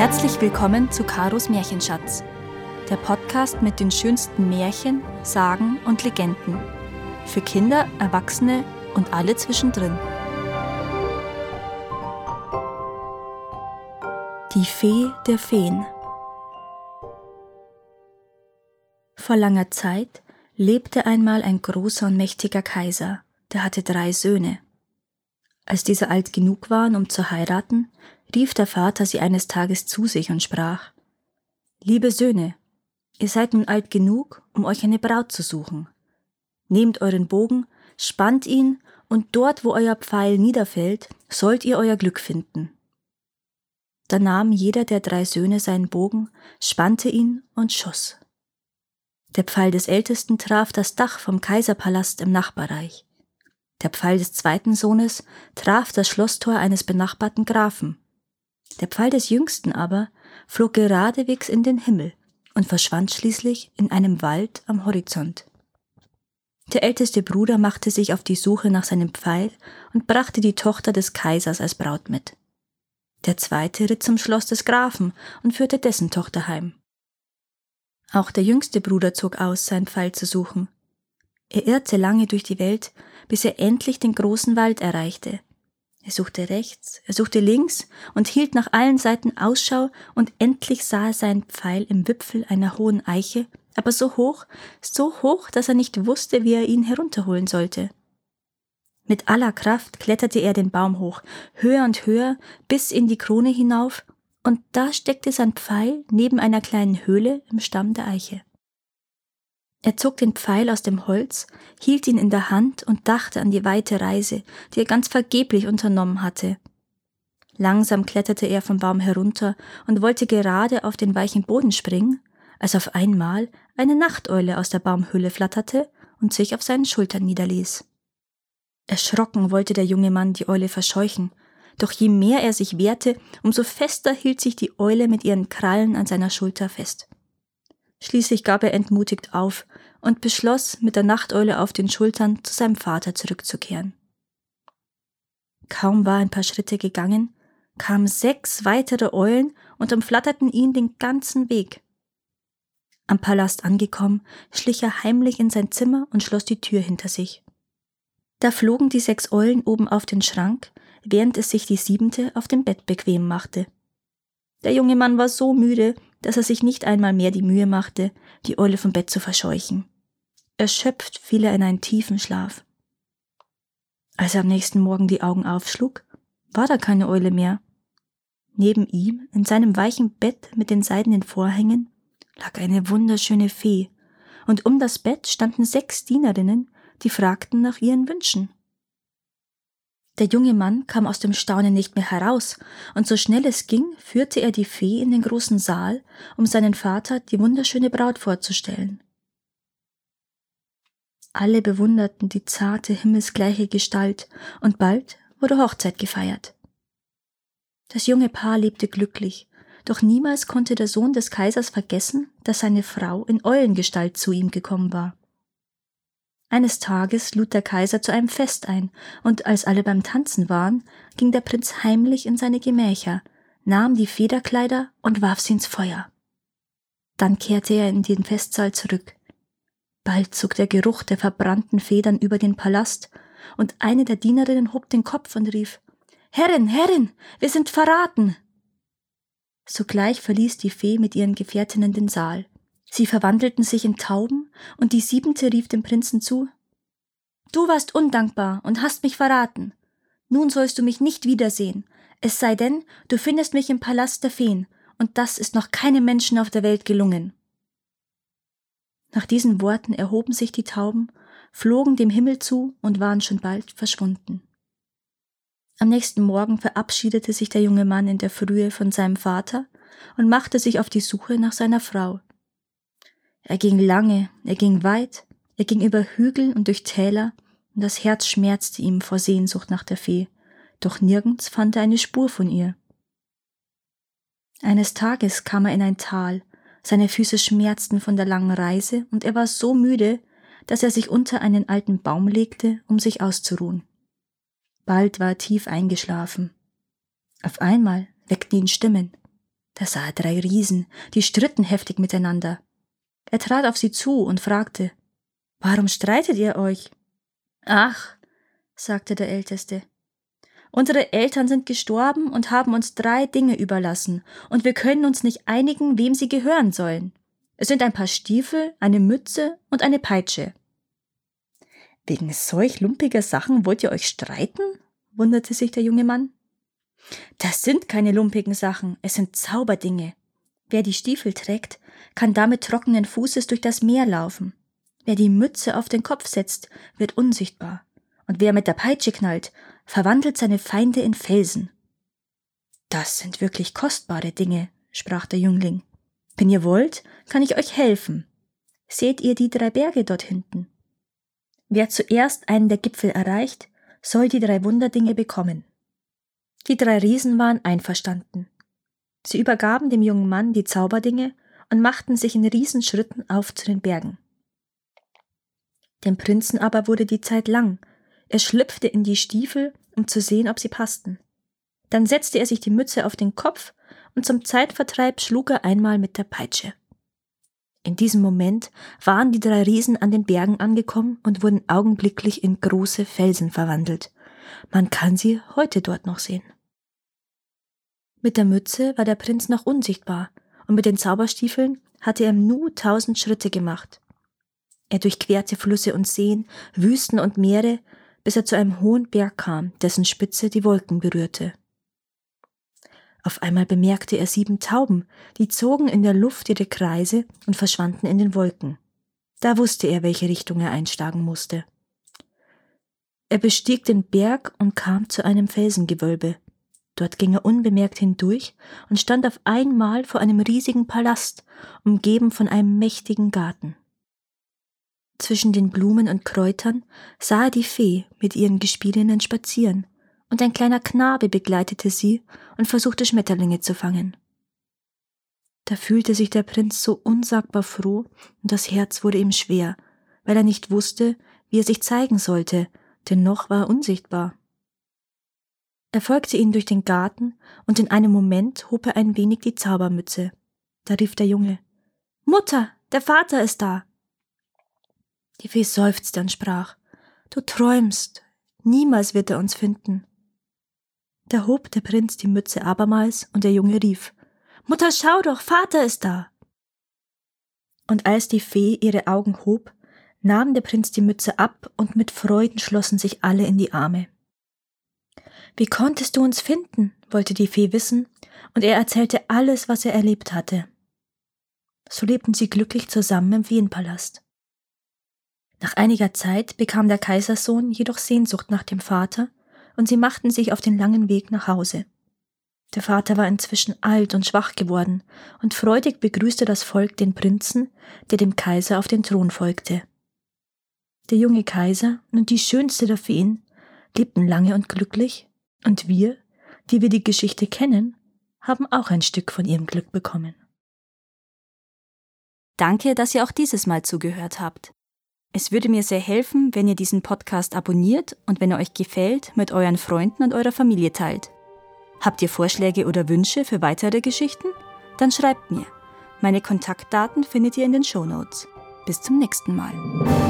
Herzlich willkommen zu Karos Märchenschatz, der Podcast mit den schönsten Märchen, Sagen und Legenden. Für Kinder, Erwachsene und alle zwischendrin. Die Fee der Feen. Vor langer Zeit lebte einmal ein großer und mächtiger Kaiser, der hatte drei Söhne. Als diese alt genug waren, um zu heiraten, rief der Vater sie eines Tages zu sich und sprach Liebe Söhne, ihr seid nun alt genug, um euch eine Braut zu suchen. Nehmt euren Bogen, spannt ihn, und dort, wo euer Pfeil niederfällt, sollt ihr euer Glück finden. Da nahm jeder der drei Söhne seinen Bogen, spannte ihn und schoss. Der Pfeil des Ältesten traf das Dach vom Kaiserpalast im Nachbarreich. Der Pfeil des zweiten Sohnes traf das Schlosstor eines benachbarten Grafen. Der Pfeil des Jüngsten aber flog geradewegs in den Himmel und verschwand schließlich in einem Wald am Horizont. Der älteste Bruder machte sich auf die Suche nach seinem Pfeil und brachte die Tochter des Kaisers als Braut mit. Der zweite ritt zum Schloss des Grafen und führte dessen Tochter heim. Auch der jüngste Bruder zog aus, seinen Pfeil zu suchen. Er irrte lange durch die Welt, bis er endlich den großen Wald erreichte. Er suchte rechts, er suchte links und hielt nach allen Seiten Ausschau, und endlich sah er seinen Pfeil im Wipfel einer hohen Eiche, aber so hoch, so hoch, dass er nicht wusste, wie er ihn herunterholen sollte. Mit aller Kraft kletterte er den Baum hoch, höher und höher, bis in die Krone hinauf, und da steckte sein Pfeil neben einer kleinen Höhle im Stamm der Eiche. Er zog den Pfeil aus dem Holz, hielt ihn in der Hand und dachte an die weite Reise, die er ganz vergeblich unternommen hatte. Langsam kletterte er vom Baum herunter und wollte gerade auf den weichen Boden springen, als auf einmal eine Nachteule aus der Baumhöhle flatterte und sich auf seinen Schultern niederließ. Erschrocken wollte der junge Mann die Eule verscheuchen, doch je mehr er sich wehrte, umso fester hielt sich die Eule mit ihren Krallen an seiner Schulter fest. Schließlich gab er entmutigt auf und beschloss, mit der Nachteule auf den Schultern zu seinem Vater zurückzukehren. Kaum war ein paar Schritte gegangen, kamen sechs weitere Eulen und umflatterten ihn den ganzen Weg. Am Palast angekommen, schlich er heimlich in sein Zimmer und schloss die Tür hinter sich. Da flogen die sechs Eulen oben auf den Schrank, während es sich die siebente auf dem Bett bequem machte. Der junge Mann war so müde, dass er sich nicht einmal mehr die Mühe machte, die Eule vom Bett zu verscheuchen. Erschöpft fiel er in einen tiefen Schlaf. Als er am nächsten Morgen die Augen aufschlug, war da keine Eule mehr. Neben ihm, in seinem weichen Bett mit den seidenen Vorhängen, lag eine wunderschöne Fee, und um das Bett standen sechs Dienerinnen, die fragten nach ihren Wünschen. Der junge Mann kam aus dem Staunen nicht mehr heraus, und so schnell es ging, führte er die Fee in den großen Saal, um seinen Vater die wunderschöne Braut vorzustellen. Alle bewunderten die zarte, himmelsgleiche Gestalt, und bald wurde Hochzeit gefeiert. Das junge Paar lebte glücklich, doch niemals konnte der Sohn des Kaisers vergessen, dass seine Frau in Eulengestalt zu ihm gekommen war. Eines Tages lud der Kaiser zu einem Fest ein, und als alle beim Tanzen waren, ging der Prinz heimlich in seine Gemächer, nahm die Federkleider und warf sie ins Feuer. Dann kehrte er in den Festsaal zurück. Bald zog der Geruch der verbrannten Federn über den Palast, und eine der Dienerinnen hob den Kopf und rief Herrin, Herrin, wir sind verraten. Sogleich verließ die Fee mit ihren Gefährtinnen den Saal. Sie verwandelten sich in Tauben, und die siebente rief dem Prinzen zu Du warst undankbar und hast mich verraten. Nun sollst du mich nicht wiedersehen, es sei denn, du findest mich im Palast der Feen, und das ist noch keinem Menschen auf der Welt gelungen. Nach diesen Worten erhoben sich die Tauben, flogen dem Himmel zu und waren schon bald verschwunden. Am nächsten Morgen verabschiedete sich der junge Mann in der Frühe von seinem Vater und machte sich auf die Suche nach seiner Frau. Er ging lange, er ging weit, er ging über Hügel und durch Täler, und das Herz schmerzte ihm vor Sehnsucht nach der Fee, doch nirgends fand er eine Spur von ihr. Eines Tages kam er in ein Tal, seine Füße schmerzten von der langen Reise, und er war so müde, dass er sich unter einen alten Baum legte, um sich auszuruhen. Bald war er tief eingeschlafen. Auf einmal weckten ihn Stimmen. Da sah er drei Riesen, die stritten heftig miteinander. Er trat auf sie zu und fragte, Warum streitet ihr euch? Ach, sagte der Älteste, unsere Eltern sind gestorben und haben uns drei Dinge überlassen, und wir können uns nicht einigen, wem sie gehören sollen. Es sind ein paar Stiefel, eine Mütze und eine Peitsche. Wegen solch lumpiger Sachen wollt ihr euch streiten? wunderte sich der junge Mann. Das sind keine lumpigen Sachen, es sind Zauberdinge. Wer die Stiefel trägt, kann damit trockenen Fußes durch das Meer laufen. Wer die Mütze auf den Kopf setzt, wird unsichtbar. Und wer mit der Peitsche knallt, verwandelt seine Feinde in Felsen. Das sind wirklich kostbare Dinge, sprach der Jüngling. Wenn ihr wollt, kann ich euch helfen. Seht ihr die drei Berge dort hinten? Wer zuerst einen der Gipfel erreicht, soll die drei Wunderdinge bekommen. Die drei Riesen waren einverstanden. Sie übergaben dem jungen Mann die Zauberdinge und machten sich in Riesenschritten auf zu den Bergen. Dem Prinzen aber wurde die Zeit lang. Er schlüpfte in die Stiefel, um zu sehen, ob sie passten. Dann setzte er sich die Mütze auf den Kopf und zum Zeitvertreib schlug er einmal mit der Peitsche. In diesem Moment waren die drei Riesen an den Bergen angekommen und wurden augenblicklich in große Felsen verwandelt. Man kann sie heute dort noch sehen. Mit der Mütze war der Prinz noch unsichtbar, und mit den Zauberstiefeln hatte er im Nu tausend Schritte gemacht. Er durchquerte Flüsse und Seen, Wüsten und Meere, bis er zu einem hohen Berg kam, dessen Spitze die Wolken berührte. Auf einmal bemerkte er sieben Tauben, die zogen in der Luft ihre Kreise und verschwanden in den Wolken. Da wusste er, welche Richtung er einschlagen musste. Er bestieg den Berg und kam zu einem Felsengewölbe. Dort ging er unbemerkt hindurch und stand auf einmal vor einem riesigen Palast, umgeben von einem mächtigen Garten. Zwischen den Blumen und Kräutern sah er die Fee mit ihren Gespielinnen spazieren, und ein kleiner Knabe begleitete sie und versuchte Schmetterlinge zu fangen. Da fühlte sich der Prinz so unsagbar froh, und das Herz wurde ihm schwer, weil er nicht wusste, wie er sich zeigen sollte, denn noch war er unsichtbar. Er folgte ihnen durch den Garten, und in einem Moment hob er ein wenig die Zaubermütze. Da rief der Junge Mutter, der Vater ist da. Die Fee seufzte und sprach Du träumst, niemals wird er uns finden. Da hob der Prinz die Mütze abermals, und der Junge rief Mutter, schau doch, Vater ist da. Und als die Fee ihre Augen hob, nahm der Prinz die Mütze ab, und mit Freuden schlossen sich alle in die Arme. Wie konntest du uns finden? wollte die Fee wissen, und er erzählte alles, was er erlebt hatte. So lebten sie glücklich zusammen im Wienpalast. Nach einiger Zeit bekam der Kaisersohn jedoch Sehnsucht nach dem Vater, und sie machten sich auf den langen Weg nach Hause. Der Vater war inzwischen alt und schwach geworden, und freudig begrüßte das Volk den Prinzen, der dem Kaiser auf den Thron folgte. Der junge Kaiser und die schönste der Feen lebten lange und glücklich, und wir, die wir die Geschichte kennen, haben auch ein Stück von ihrem Glück bekommen. Danke, dass ihr auch dieses Mal zugehört habt. Es würde mir sehr helfen, wenn ihr diesen Podcast abonniert und wenn er euch gefällt, mit euren Freunden und eurer Familie teilt. Habt ihr Vorschläge oder Wünsche für weitere Geschichten? Dann schreibt mir. Meine Kontaktdaten findet ihr in den Show Notes. Bis zum nächsten Mal.